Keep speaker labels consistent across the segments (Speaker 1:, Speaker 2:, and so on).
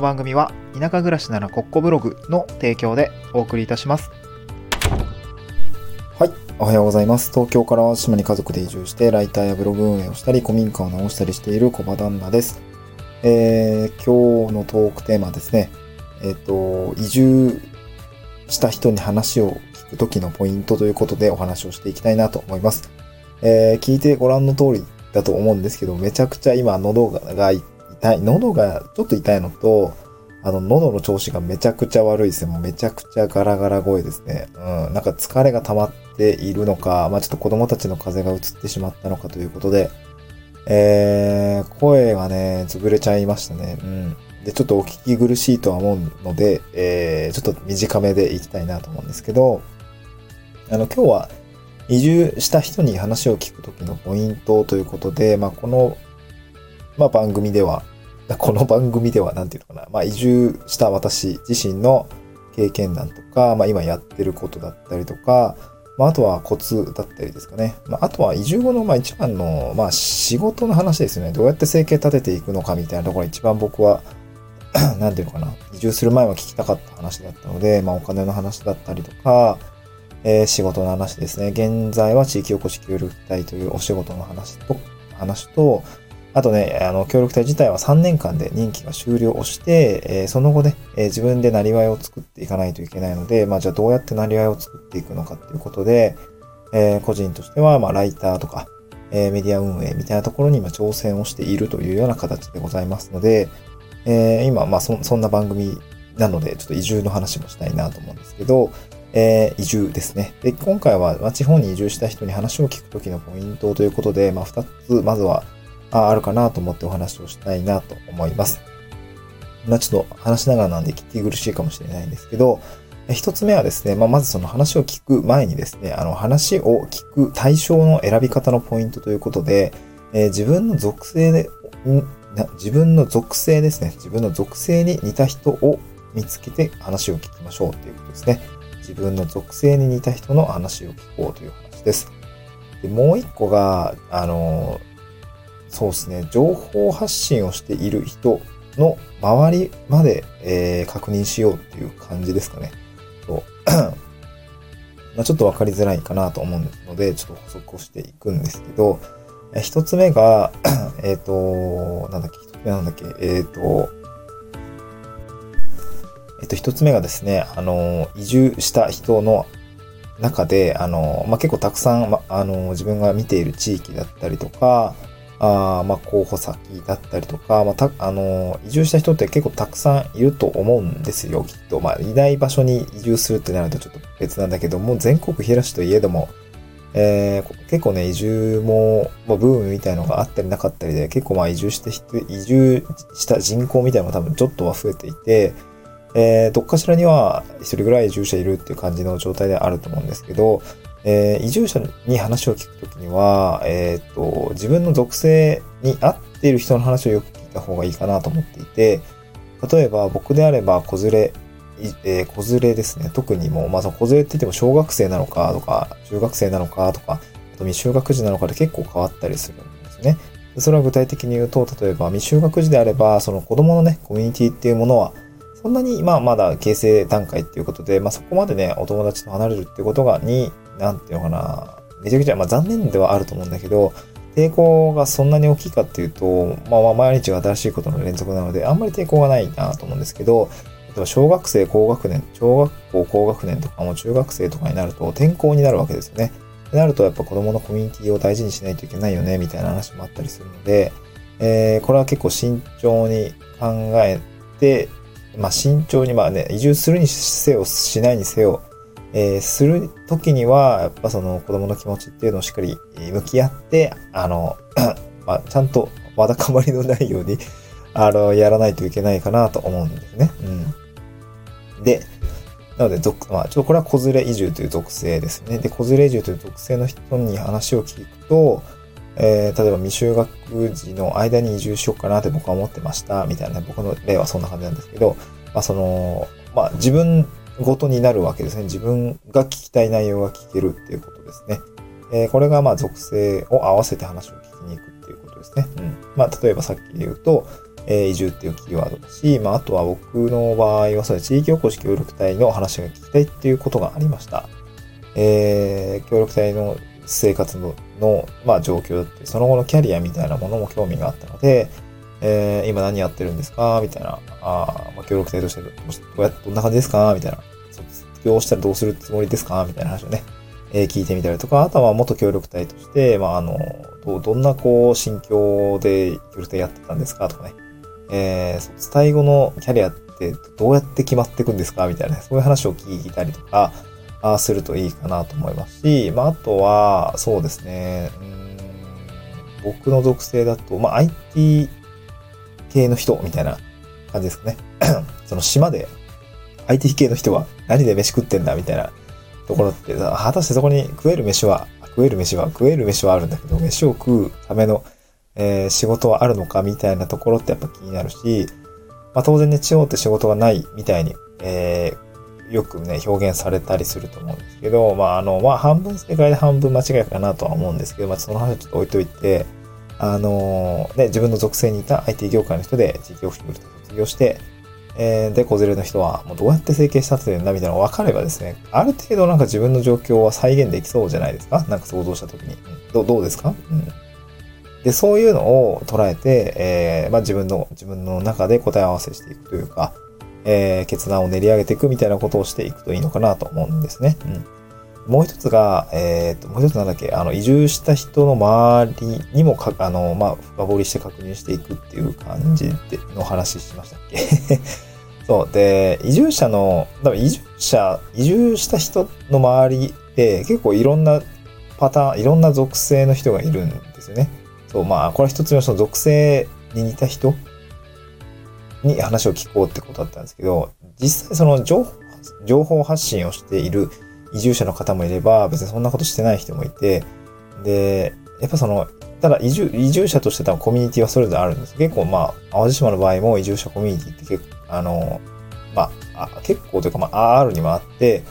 Speaker 1: の番組は田舎暮らしならコッコブログの提供でお送りいたします。
Speaker 2: はい。おはようございます。東京から島に家族で移住して、ライターやブログ運営をしたり、古民家を直したりしている小場旦那です。えー、今日のトークテーマですね。えっ、と、移住した人に話を聞くときのポイントということでお話をしていきたいなと思います。えー、聞いてご覧の通りだと思うんですけど、めちゃくちゃ今喉が痛い、喉がちょっと痛いのと、あの、喉の調子がめちゃくちゃ悪いですね。もうめちゃくちゃガラガラ声ですね。うん。なんか疲れが溜まっているのか、まあちょっと子供たちの風邪が移ってしまったのかということで、えー、声がね、潰れちゃいましたね。うん。で、ちょっとお聞き苦しいとは思うので、えー、ちょっと短めでいきたいなと思うんですけど、あの、今日は移住した人に話を聞くときのポイントということで、まあこの、まあ番組では、この番組では、なんていうのかな。まあ、移住した私自身の経験談とか、まあ、今やってることだったりとか、まあ、あとはコツだったりですかね。まあ、あとは移住後の、まあ、一番の、まあ、仕事の話ですよね。どうやって生計立てていくのかみたいなところ一番僕は、なんていうのかな。移住する前は聞きたかった話だったので、まあ、お金の話だったりとか、えー、仕事の話ですね。現在は地域おこし協力隊というお仕事の話と、話と、あとね、あの、協力隊自体は3年間で任期が終了をして、えー、その後ね、えー、自分でなりわいを作っていかないといけないので、まあじゃあどうやってなりわいを作っていくのかっていうことで、えー、個人としては、まあライターとか、えメディア運営みたいなところに今挑戦をしているというような形でございますので、え今、まあそそんな番組なので、ちょっと移住の話もしたいなと思うんですけど、え移住ですね。で、今回は、まあ、地方に移住した人に話を聞くときのポイントということで、まあ2つ、まずは、ああるかなと思ってお話をしたいなと思います。まあちょっと話しながらなんで聞き苦しいかもしれないんですけど、一つ目はですね、まあまずその話を聞く前にですね、あの話を聞く対象の選び方のポイントということで、えー、自分の属性で、自分の属性ですね、自分の属性に似た人を見つけて話を聞きましょうということですね。自分の属性に似た人の話を聞こうという話です。でもう一個が、あのーそうですね。情報発信をしている人の周りまで、えー、確認しようっていう感じですかね。そう まあちょっとわかりづらいかなと思うので、ちょっと補足をしていくんですけど、え一つ目が、えっ、と、なんだっけ、一つ目なんだっけ、えっ、と、えっ、と、一つ目がですね、あの、移住した人の中で、あの、まあ、結構たくさん、ま、あの、自分が見ている地域だったりとか、あまあ、候補先だったりとか、まあ、た、あの、移住した人って結構たくさんいると思うんですよ、きっと。まあ、いない場所に移住するってなるとちょっと別なんだけども、全国平しといえども、えー、結構ね、移住も、まあ、ブームみたいのがあったりなかったりで、結構まあ移住して、移住した人口みたいなのが多分ちょっとは増えていて、えー、どっかしらには一人ぐらい移住者いるっていう感じの状態であると思うんですけど、えー、移住者に話を聞くときには、えっ、ー、と、自分の属性に合っている人の話をよく聞いた方がいいかなと思っていて、例えば僕であれば、子連れ、えー、子連れですね。特にもう、まあ、その子連れって言っても小学生なのかとか、中学生なのかとか、あと未就学児なのかで結構変わったりするんですね。それは具体的に言うと、例えば未就学児であれば、その子供のね、コミュニティっていうものは、そんなに、まあ、まだ形成段階っていうことで、まあ、そこまでね、お友達と離れるってことが、に、なんていうのかな、めちゃくちゃ、まあ、残念ではあると思うんだけど、抵抗がそんなに大きいかっていうと、まあ、毎日が新しいことの連続なので、あんまり抵抗がないなと思うんですけど、例えば小学生、高学年、小学校、高学年とかも中学生とかになると転校になるわけですよね。ってなると、やっぱ子供のコミュニティを大事にしないといけないよね、みたいな話もあったりするので、えー、これは結構慎重に考えて、まあ、慎重に、まあね、移住するにせよ、しないにせよ、えー、するときには、やっぱその子供の気持ちっていうのをしっかり向き合って、あの、まあ、ちゃんとわだかまりのないように、あの、やらないといけないかなと思うんですね。うん。で、なので、属、まあ、ちょっとこれは子連れ移住という属性ですね。で、子連れ移住という属性の人に話を聞くと、えー、例えば未就学児の間に移住しようかなって僕は思ってました、みたいな、僕の例はそんな感じなんですけど、まあその、まあ自分ごとになるわけですね。自分が聞きたい内容が聞けるっていうことですね。えー、これがまあ属性を合わせて話を聞きに行くっていうことですね。うん。まあ例えばさっきで言うと、えー移住っていうキーワードだし、まあ、あとは僕の場合はそう地域おこし協力隊の話が聞きたいっていうことがありました。えー協力隊の生活のの、まあ、状況だって、その後のキャリアみたいなものも興味があったので、えー今何やってるんですか？みたいな、あまあ、協力隊としてどうやどんな感じですか？みたいな、卒業したらどうするつもりですか？みたいな話をね、えー聞いてみたりとか、あとは元協力隊として、まあ、あの、どどんなこう、心境で協力隊やってたんですか？とかね、えー、卒隊後のキャリアってどうやって決まっていくんですか？みたいなね、そういう話を聞いたりとか、あーするといいかなと思いますし、まあ、あとは、そうですね、うん僕の属性だと、まあ、IT 系の人みたいな感じですかね。その島で IT 系の人は何で飯食ってんだみたいなところって、果たしてそこに食える飯は、食える飯は、食える飯はあるんだけど、飯を食うための、えー仕事はあるのかみたいなところってやっぱ気になるし、まあ当然ね、地方って仕事がないみたいに、えーよくね、表現されたりすると思うんですけど、まああの、まあ半分正解で半分間違いかなとは思うんですけど、まあその話はちょっと置いといて、あのーね、自分の属性にいた IT 業界の人で地域オフィスを卒業して、えーで、子連れの人は、もうどうやって整形したってんだみたいなのが分かればですね、ある程度なんか自分の状況は再現できそうじゃないですか？なんか想像した時に。どうどうですか？うん。で、そういうのを捉えて、えーまあ自分の、自分の中で答え合わせしていくというか、えー決断を練り上げていくみたいなことをしていくといいのかなと思うんですね。うん。もう一つが、えっ、と、もう一つなんだっけ、あの、移住した人の周りにもか、あの、まあ、深掘りして確認していくっていう感じでの話しましたっけ？そう。で、移住者の、多分移住者、移住した人の周りで結構いろんなパターン、いろんな属性の人がいるんですよね。そう、まあ、これは一つのその属性に似た人に話を聞こうってことだったんですけど、実際その、情報発信をしている移住者の方もいれば、別にそんなことしてない人もいて、で、やっぱその、ただ移住、移住者として多分コミュニティはそれぞれあるんです。結構まあ、淡路島の場合も移住者コミュニティって結構、あの、まあ、あ結構というかまあ、あるにもあって、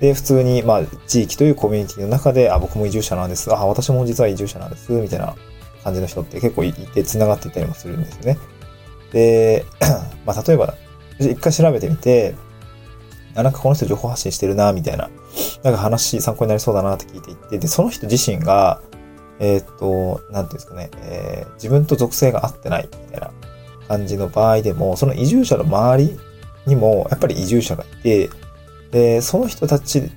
Speaker 2: で、普通にまあ、地域というコミュニティの中で、あ、僕も移住者なんです。あ、私も実は移住者なんです。みたいな感じの人って結構いて繋がっていたりもするんですよね。で、まあ、例えば、一回調べてみて、あ、なんかこの人情報発信してるな、みたいな。なんか話参考になりそうだなって聞いていて、で、その人自身が、えーっと、なんていうんですかね、えー自分と属性が合ってないみたいな感じの場合でも、その移住者の周りにも、やっぱり移住者がいて、で、その人たち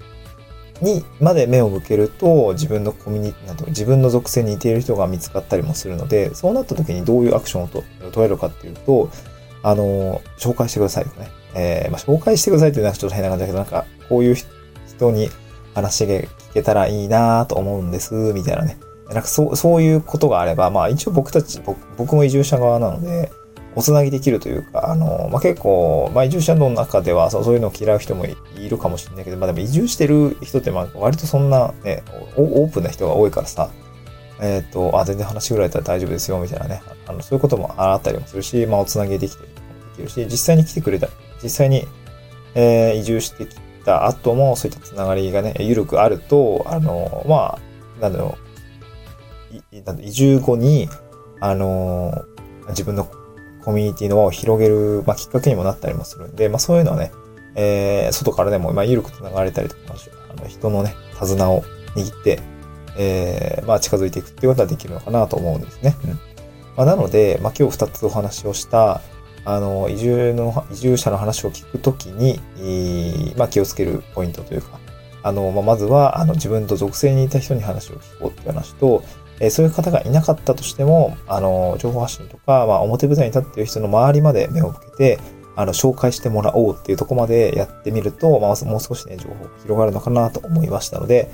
Speaker 2: にまで目を向けると、自分のコミュニなんていうの自分の属性に似ている人が見つかったりもするので、そうなった時にどういうアクションをと取れるかっていうと、あの、紹介してくださいとね。えーまあ、紹介してくださいっていうのはちょっと変な感じだけど、なんか、こういう人に話が聞けたらいいなと思うんです、みたいなね。なんかそう、そういうことがあれば、まあ一応僕たち、僕僕も移住者側なので、おつなぎできるというか、あの、まあ、結構、まあ、移住者の中ではそうそういうのを嫌う人もいるかもしれないけど、まあ、でも移住してる人って、まあ、割とそんなね、オープンな人が多いからさ、えっ、と、あ、全然話ぐらいだったら大丈夫ですよ、みたいなね。あの、そういうこともあったりもするし、まあ、おつなぎできてるできるし、実際に来てくれた、実際に、えー移住してきた後も、そういったつながりがね、緩くあると、あの、まあ、なんだろう、移住後に、あの、自分のコミュニティの輪を広げる、まあ、きっかけにもなったりもするんで、まあ、そういうのはね、えー外からでも、まあ、緩く繋がれたりとか、あの人のね、手綱を握って、えーまあ、近づいていくっていうことはできるのかなと思うんですね。うんまあ、なので、まあ、今日二つお話をした、あの、移住の、移住者の話を聞くときに、えーまあ、気をつけるポイントというか、あの、まあ、まずは、あの、自分と属性にいた人に話を聞こうっていう話と、えーそういう方がいなかったとしても、あの、情報発信とか、まあ、表舞台に立っている人の周りまで目を向けて、あの、紹介してもらおうっていうとこまでやってみると、まあ、もう少しね、情報が広がるのかなと思いましたので、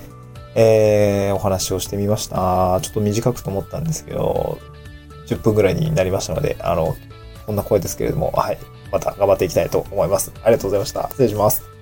Speaker 2: えーお話をしてみました。ちょっと短くと思ったんですけど、10分ぐらいになりましたので、あの、こんな声ですけれども、はい、また頑張っていきたいと思います。ありがとうございました。失礼します。